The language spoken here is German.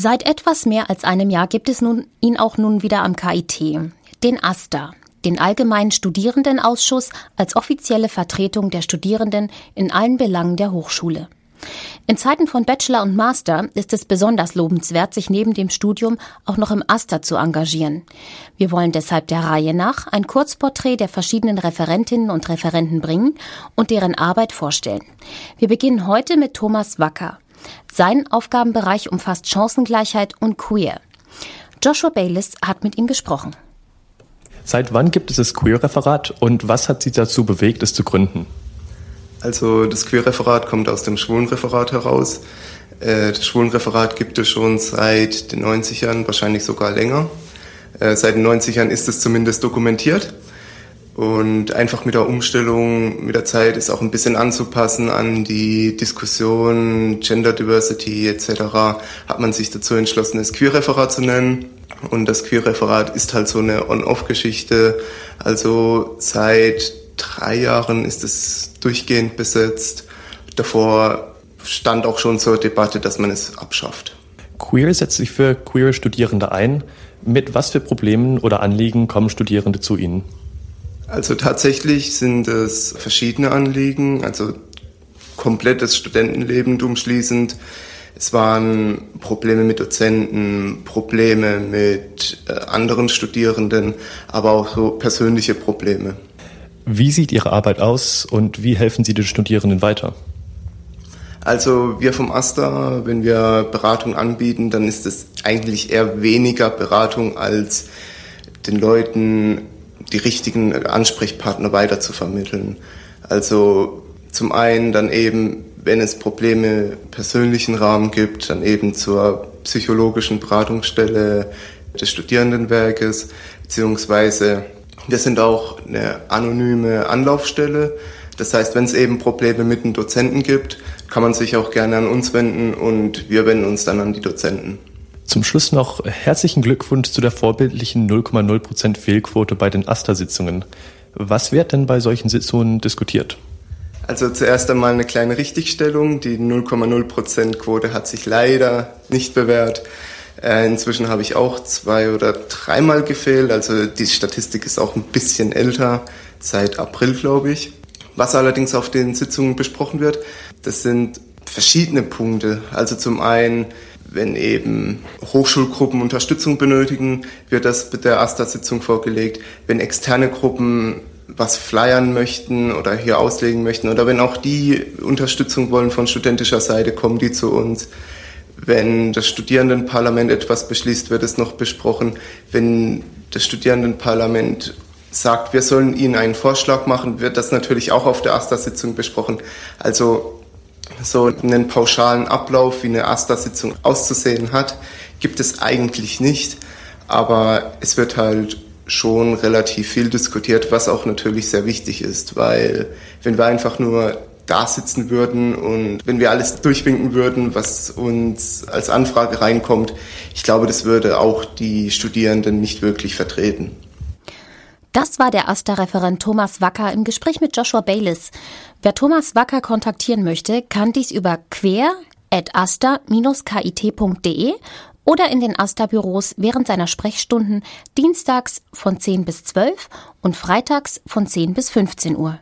Seit etwas mehr als einem Jahr gibt es nun ihn auch nun wieder am KIT, den AStA, den Allgemeinen Studierendenausschuss als offizielle Vertretung der Studierenden in allen Belangen der Hochschule. In Zeiten von Bachelor und Master ist es besonders lobenswert, sich neben dem Studium auch noch im AStA zu engagieren. Wir wollen deshalb der Reihe nach ein Kurzporträt der verschiedenen Referentinnen und Referenten bringen und deren Arbeit vorstellen. Wir beginnen heute mit Thomas Wacker. Sein Aufgabenbereich umfasst Chancengleichheit und Queer. Joshua Bayliss hat mit ihm gesprochen. Seit wann gibt es das Queer-Referat und was hat Sie dazu bewegt, es zu gründen? Also das Queer-Referat kommt aus dem Schwulenreferat heraus. Äh, das Schwulenreferat gibt es schon seit den 90ern, wahrscheinlich sogar länger. Äh, seit den 90ern ist es zumindest dokumentiert. Und einfach mit der Umstellung, mit der Zeit ist auch ein bisschen anzupassen an die Diskussion Gender Diversity etc. hat man sich dazu entschlossen, es Queer-Referat zu nennen. Und das Queer-Referat ist halt so eine On-Off-Geschichte. Also seit drei Jahren ist es durchgehend besetzt. Davor stand auch schon zur Debatte, dass man es abschafft. Queer setzt sich für queere Studierende ein. Mit was für Problemen oder Anliegen kommen Studierende zu Ihnen? Also tatsächlich sind es verschiedene Anliegen, also komplettes Studentenleben umschließend. Es waren Probleme mit Dozenten, Probleme mit äh, anderen Studierenden, aber auch so persönliche Probleme. Wie sieht Ihre Arbeit aus und wie helfen Sie den Studierenden weiter? Also wir vom AStA, wenn wir Beratung anbieten, dann ist es eigentlich eher weniger Beratung als den Leuten die richtigen Ansprechpartner weiter zu vermitteln. Also zum einen dann eben, wenn es Probleme persönlichen Rahmen gibt, dann eben zur psychologischen Beratungsstelle des Studierendenwerkes, beziehungsweise wir sind auch eine anonyme Anlaufstelle. Das heißt, wenn es eben Probleme mit den Dozenten gibt, kann man sich auch gerne an uns wenden und wir wenden uns dann an die Dozenten. Zum Schluss noch herzlichen Glückwunsch zu der vorbildlichen 0,0% Fehlquote bei den AStA-Sitzungen. Was wird denn bei solchen Sitzungen diskutiert? Also zuerst einmal eine kleine Richtigstellung. Die 0,0% Quote hat sich leider nicht bewährt. Äh, inzwischen habe ich auch zwei oder dreimal gefehlt. Also die Statistik ist auch ein bisschen älter, seit April, glaube ich. Was allerdings auf den Sitzungen besprochen wird, das sind verschiedene Punkte. Also zum einen, wenn eben Hochschulgruppen Unterstützung benötigen, wird das mit der AStA-Sitzung vorgelegt. Wenn externe Gruppen was flyern möchten oder hier auslegen möchten oder wenn auch die Unterstützung wollen von studentischer Seite, kommen die zu uns. Wenn das Studierendenparlament etwas beschließt, wird es noch besprochen. Wenn das Studierendenparlament sagt, wir sollen Ihnen einen Vorschlag machen, wird das natürlich auch auf der AStA-Sitzung besprochen. Also so einen pauschalen Ablauf, wie eine AStA-Sitzung auszusehen hat, gibt es eigentlich nicht. Aber es wird halt schon relativ viel diskutiert, was auch natürlich sehr wichtig ist, weil wenn wir einfach nur da sitzen würden und wenn wir alles durchwinken würden, was uns als Anfrage reinkommt, ich glaube, das würde auch die Studierenden nicht wirklich vertreten. Das war der AStA-Referent Thomas Wacker im Gespräch mit Joshua Bayliss. Wer Thomas Wacker kontaktieren möchte, kann dies über quer.asta-kit.de oder in den AStA-Büros während seiner Sprechstunden dienstags von 10 bis 12 und freitags von 10 bis 15 Uhr.